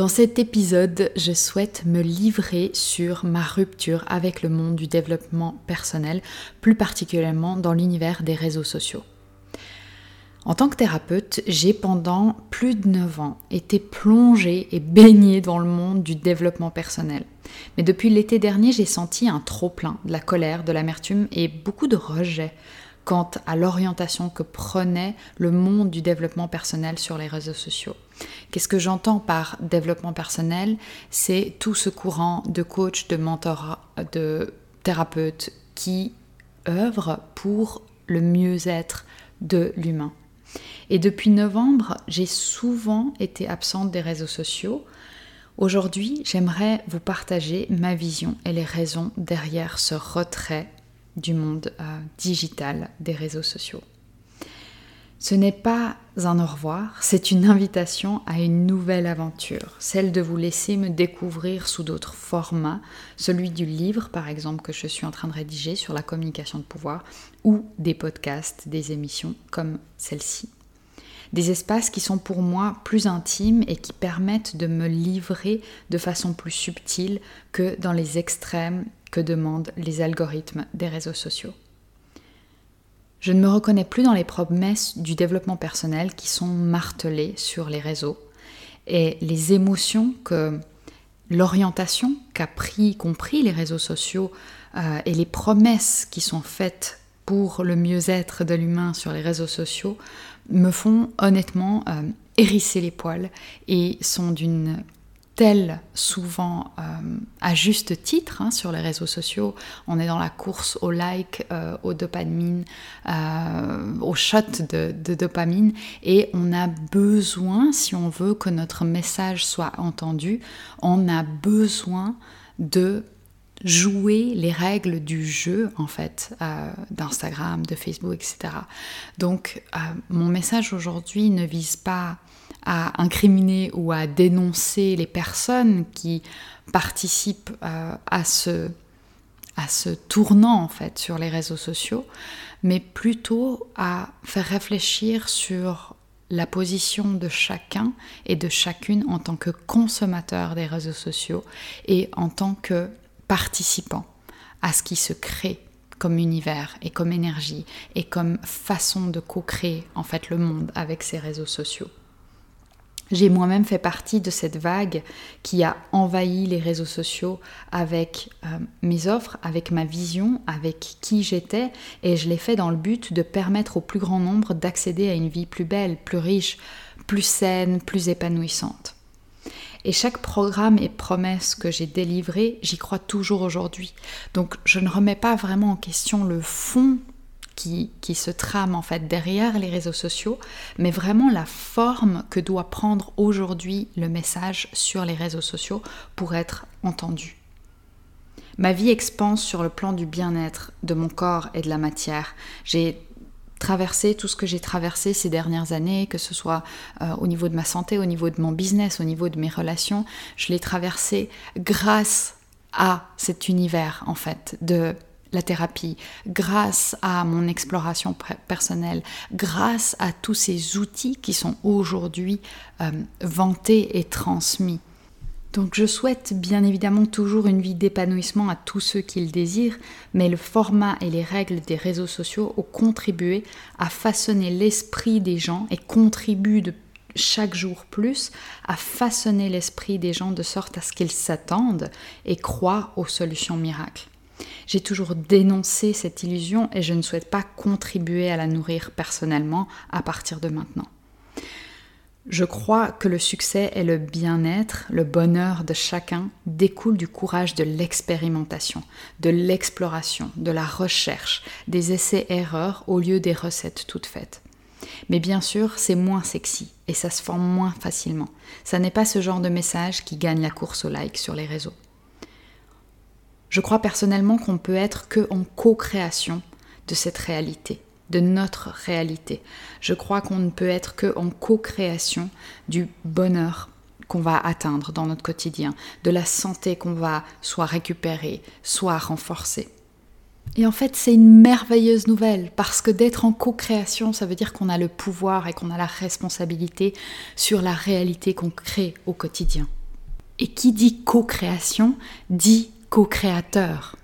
Dans cet épisode, je souhaite me livrer sur ma rupture avec le monde du développement personnel, plus particulièrement dans l'univers des réseaux sociaux. En tant que thérapeute, j'ai pendant plus de 9 ans été plongée et baignée dans le monde du développement personnel. Mais depuis l'été dernier, j'ai senti un trop-plein, de la colère, de l'amertume et beaucoup de rejet quant à l'orientation que prenait le monde du développement personnel sur les réseaux sociaux. Qu'est-ce que j'entends par développement personnel? C'est tout ce courant de coachs, de mentors, de thérapeutes qui œuvrent pour le mieux-être de l'humain. Et depuis novembre, j'ai souvent été absente des réseaux sociaux. Aujourd'hui, j'aimerais vous partager ma vision et les raisons derrière ce retrait du monde euh, digital des réseaux sociaux. Ce n'est pas un au revoir, c'est une invitation à une nouvelle aventure, celle de vous laisser me découvrir sous d'autres formats, celui du livre par exemple que je suis en train de rédiger sur la communication de pouvoir, ou des podcasts, des émissions comme celle-ci. Des espaces qui sont pour moi plus intimes et qui permettent de me livrer de façon plus subtile que dans les extrêmes que demandent les algorithmes des réseaux sociaux. Je ne me reconnais plus dans les promesses du développement personnel qui sont martelées sur les réseaux et les émotions que l'orientation qu'a pris, compris les réseaux sociaux euh, et les promesses qui sont faites pour le mieux-être de l'humain sur les réseaux sociaux me font honnêtement euh, hérisser les poils et sont d'une souvent euh, à juste titre hein, sur les réseaux sociaux. On est dans la course au like, euh, au dopamine, au shot de, dopamine et on a besoin, si on veut que notre message soit entendu, on a besoin de jouer les règles du jeu en fait d'Instagram, de Facebook, etc. Donc mon message aujourd'hui ne vise pas à incriminer ou à dénoncer les personnes qui participent euh, à, ce, à ce tournant en fait sur les réseaux sociaux, mais plutôt à faire réfléchir sur la position de chacun et de chacune en tant que consommateur des réseaux sociaux et en tant que participant à ce qui se crée comme univers et comme énergie et comme façon de co-créer en fait le monde avec ces réseaux sociaux. J'ai moi-même fait partie de cette vague qui a envahi les réseaux sociaux avec euh, mes offres, avec ma vision, avec qui j'étais, et je l'ai fait dans le but de permettre au plus grand nombre d'accéder à une vie plus belle, plus riche, plus saine, plus épanouissante. Et chaque programme et promesse que j'ai délivré, j'y crois toujours aujourd'hui. Donc je ne remets pas vraiment en question le fond qui, se trame en fait derrière les réseaux sociaux, mais vraiment la forme que doit prendre aujourd'hui le message sur les réseaux sociaux pour être entendu. Ma vie expanse sur le plan du bien-être de mon corps et de la matière. J'ai traversé tout ce que j'ai traversé ces dernières années, que ce soit euh, au niveau de ma santé, au niveau de mon business, au niveau de mes relations, je l'ai traversé grâce à cet univers en fait de la thérapie, grâce à mon exploration personnelle, grâce à tous ces outils qui sont aujourd'hui euh, vantés et transmis. Donc je souhaite bien évidemment toujours une vie d'épanouissement à tous ceux qui le désirent, mais le format et les règles des réseaux sociaux ont contribué à façonner l'esprit des gens et contribuent de chaque jour plus à façonner l'esprit des gens de sorte à ce qu'ils s'attendent et croient aux solutions miracles. J'ai toujours dénoncé cette illusion et je ne souhaite pas contribuer à la nourrir personnellement à partir de maintenant. Je crois que le succès et le bien-être, le bonheur de chacun découlent du courage de l'expérimentation, de l'exploration, de la recherche, des essais-erreurs au lieu des recettes toutes faites. Mais bien sûr, c'est moins sexy et ça se forme moins facilement. Ça n'est pas ce genre de message qui gagne la course au like sur les réseaux. Je crois personnellement qu'on peut être que en co-création de cette réalité de notre réalité. Je crois qu'on ne peut être que en co-création du bonheur qu'on va atteindre dans notre quotidien, de la santé qu'on va soit récupérer, soit renforcer. Et en fait, c'est une merveilleuse nouvelle parce que d'être en co-création, ça veut dire qu'on a le pouvoir et qu'on a la responsabilité sur la réalité qu'on crée au quotidien. Et qui dit co-création dit co-créateur.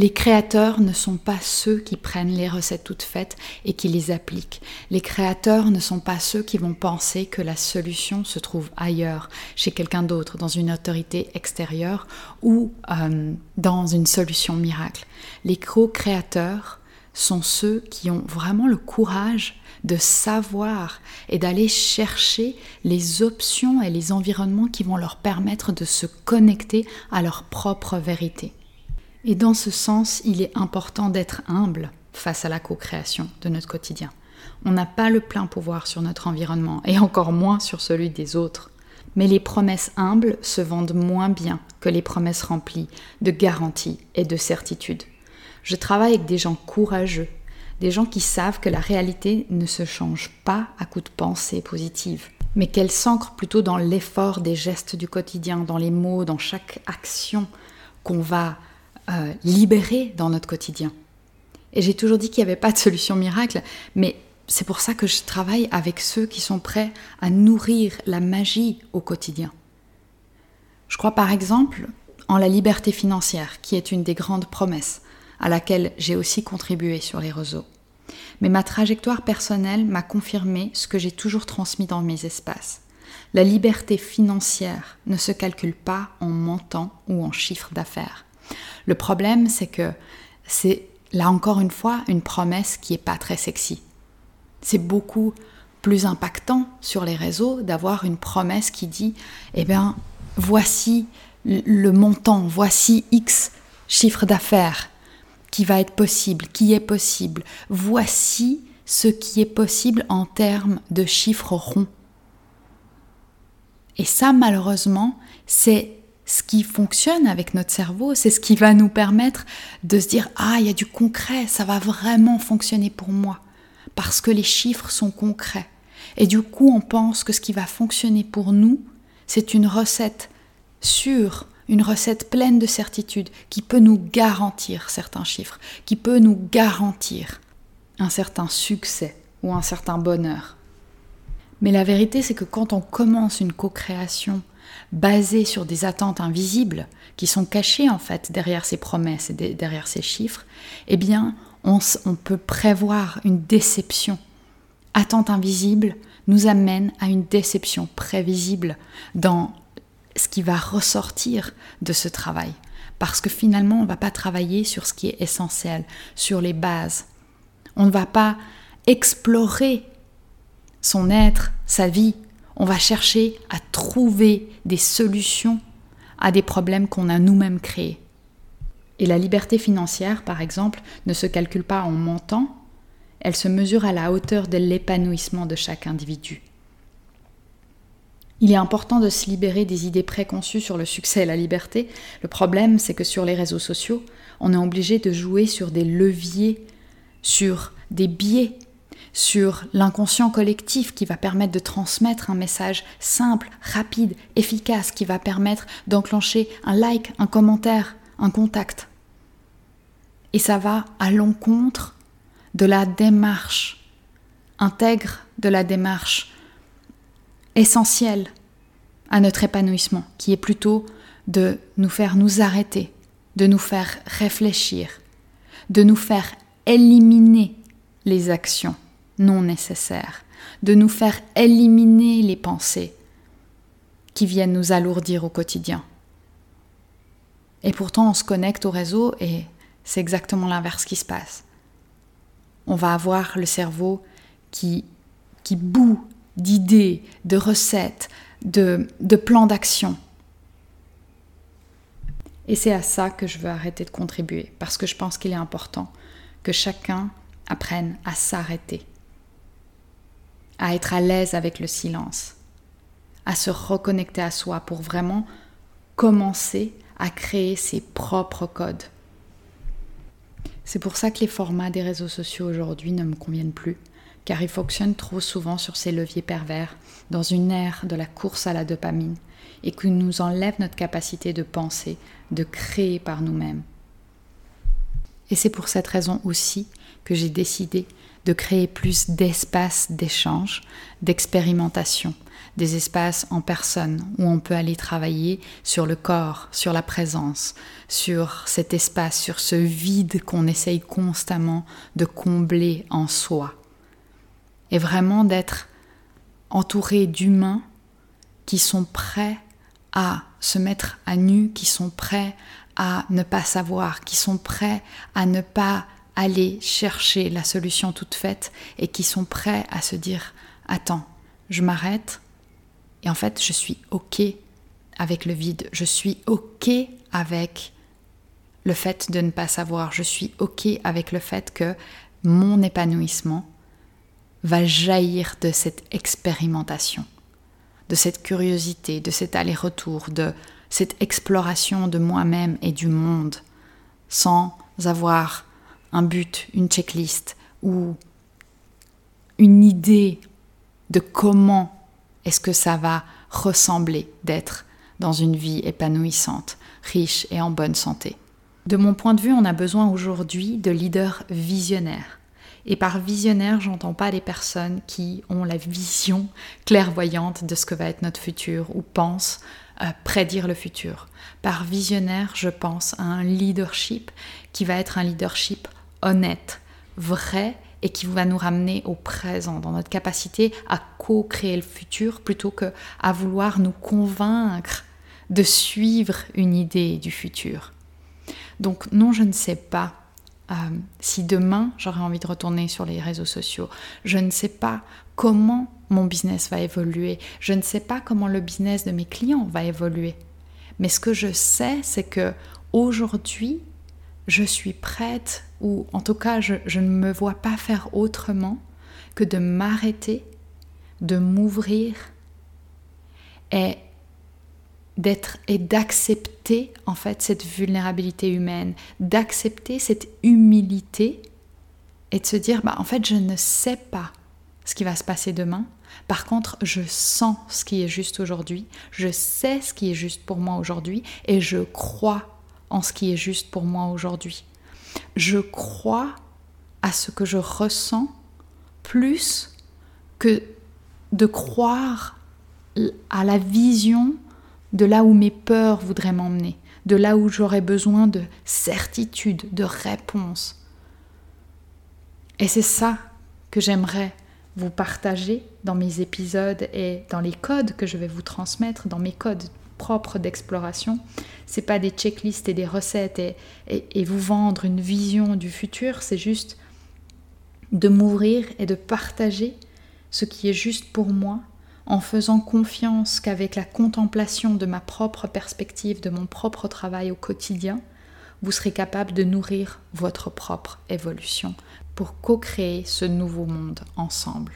Les créateurs ne sont pas ceux qui prennent les recettes toutes faites et qui les appliquent. Les créateurs ne sont pas ceux qui vont penser que la solution se trouve ailleurs, chez quelqu'un d'autre, dans une autorité extérieure ou euh, dans une solution miracle. Les co-créateurs sont ceux qui ont vraiment le courage de savoir et d'aller chercher les options et les environnements qui vont leur permettre de se connecter à leur propre vérité. Et dans ce sens, il est important d'être humble face à la co-création de notre quotidien. On n'a pas le plein pouvoir sur notre environnement et encore moins sur celui des autres. Mais les promesses humbles se vendent moins bien que les promesses remplies de garanties et de certitudes. Je travaille avec des gens courageux, des gens qui savent que la réalité ne se change pas à coup de pensée positive, mais qu'elle s'ancre plutôt dans l'effort des gestes du quotidien, dans les mots, dans chaque action qu'on va euh, libérer dans notre quotidien. Et j'ai toujours dit qu'il n'y avait pas de solution miracle, mais c'est pour ça que je travaille avec ceux qui sont prêts à nourrir la magie au quotidien. Je crois par exemple en la liberté financière, qui est une des grandes promesses à laquelle j'ai aussi contribué sur les réseaux. Mais ma trajectoire personnelle m'a confirmé ce que j'ai toujours transmis dans mes espaces. La liberté financière ne se calcule pas en montant ou en chiffre d'affaires. Le problème, c'est que c'est là encore une fois une promesse qui n'est pas très sexy. C'est beaucoup plus impactant sur les réseaux d'avoir une promesse qui dit eh bien, voici le montant, voici X chiffre d'affaires qui va être possible, qui est possible. Voici ce qui est possible en termes de chiffres ronds. Et ça, malheureusement, c'est ce qui fonctionne avec notre cerveau, c'est ce qui va nous permettre de se dire Ah, il y a du concret, ça va vraiment fonctionner pour moi, parce que les chiffres sont concrets. Et du coup, on pense que ce qui va fonctionner pour nous, c'est une recette sûre, une recette pleine de certitude, qui peut nous garantir certains chiffres, qui peut nous garantir un certain succès ou un certain bonheur. Mais la vérité, c'est que quand on commence une co-création basé sur des attentes invisibles qui sont cachées en fait derrière ces promesses et derrière ces chiffres, eh bien, on, on peut prévoir une déception. Attente invisible nous amène à une déception prévisible dans ce qui va ressortir de ce travail. Parce que finalement, on ne va pas travailler sur ce qui est essentiel, sur les bases. On ne va pas explorer son être, sa vie, on va chercher à trouver des solutions à des problèmes qu'on a nous-mêmes créés. Et la liberté financière, par exemple, ne se calcule pas en montant, elle se mesure à la hauteur de l'épanouissement de chaque individu. Il est important de se libérer des idées préconçues sur le succès et la liberté. Le problème, c'est que sur les réseaux sociaux, on est obligé de jouer sur des leviers, sur des biais sur l'inconscient collectif qui va permettre de transmettre un message simple, rapide, efficace, qui va permettre d'enclencher un like, un commentaire, un contact. Et ça va à l'encontre de la démarche intègre, de la démarche essentielle à notre épanouissement, qui est plutôt de nous faire nous arrêter, de nous faire réfléchir, de nous faire éliminer les actions non nécessaires, de nous faire éliminer les pensées qui viennent nous alourdir au quotidien. Et pourtant, on se connecte au réseau et c'est exactement l'inverse qui se passe. On va avoir le cerveau qui, qui bout d'idées, de recettes, de, de plans d'action. Et c'est à ça que je veux arrêter de contribuer, parce que je pense qu'il est important que chacun apprenne à s'arrêter, à être à l'aise avec le silence, à se reconnecter à soi pour vraiment commencer à créer ses propres codes. C'est pour ça que les formats des réseaux sociaux aujourd'hui ne me conviennent plus, car ils fonctionnent trop souvent sur ces leviers pervers, dans une ère de la course à la dopamine, et qui nous enlèvent notre capacité de penser, de créer par nous-mêmes. Et c'est pour cette raison aussi que j'ai décidé de créer plus d'espaces d'échange, d'expérimentation, des espaces en personne où on peut aller travailler sur le corps, sur la présence, sur cet espace, sur ce vide qu'on essaye constamment de combler en soi. Et vraiment d'être entouré d'humains qui sont prêts à se mettre à nu, qui sont prêts à ne pas savoir, qui sont prêts à ne pas aller chercher la solution toute faite et qui sont prêts à se dire attends, je m'arrête. Et en fait je suis ok avec le vide, je suis ok avec le fait de ne pas savoir, je suis ok avec le fait que mon épanouissement va jaillir de cette expérimentation, de cette curiosité, de cet aller-retour, de cette exploration de moi-même et du monde, sans avoir un but, une checklist ou une idée de comment est-ce que ça va ressembler d'être dans une vie épanouissante, riche et en bonne santé. De mon point de vue, on a besoin aujourd'hui de leaders visionnaires. Et par visionnaire, j'entends pas des personnes qui ont la vision clairvoyante de ce que va être notre futur ou pensent euh, prédire le futur. Par visionnaire, je pense à un leadership qui va être un leadership honnête, vrai et qui va nous ramener au présent, dans notre capacité à co-créer le futur plutôt que à vouloir nous convaincre de suivre une idée du futur. Donc non, je ne sais pas euh, si demain j'aurais envie de retourner sur les réseaux sociaux. Je ne sais pas comment mon business va évoluer. Je ne sais pas comment le business de mes clients va évoluer. Mais ce que je sais, c'est que aujourd'hui, je suis prête, ou en tout cas, je, ne me vois pas faire autrement que de m'arrêter, de m'ouvrir et d'être et d'accepter en fait cette vulnérabilité humaine, d'accepter cette humilité et de se dire bah en fait je ne sais pas ce qui va se passer demain. Par contre, je sens ce qui est juste aujourd'hui, je sais ce qui est juste pour moi aujourd'hui et je crois en ce qui est juste pour moi aujourd'hui. Je crois à ce que je ressens plus que de croire à la vision de là où mes peurs voudraient m'emmener, de là où j'aurais besoin de certitude, de réponse. Et c'est ça que j'aimerais vous partager dans mes épisodes et dans les codes que je vais vous transmettre, dans mes codes propres d'exploration. C'est pas des checklists et des recettes et, et vous vendre une vision du futur, c'est juste de m'ouvrir et de partager ce qui est juste pour moi en faisant confiance qu'avec la contemplation de ma propre perspective, de mon propre travail au quotidien, vous serez capable de nourrir votre propre évolution pour co-créer ce nouveau monde ensemble.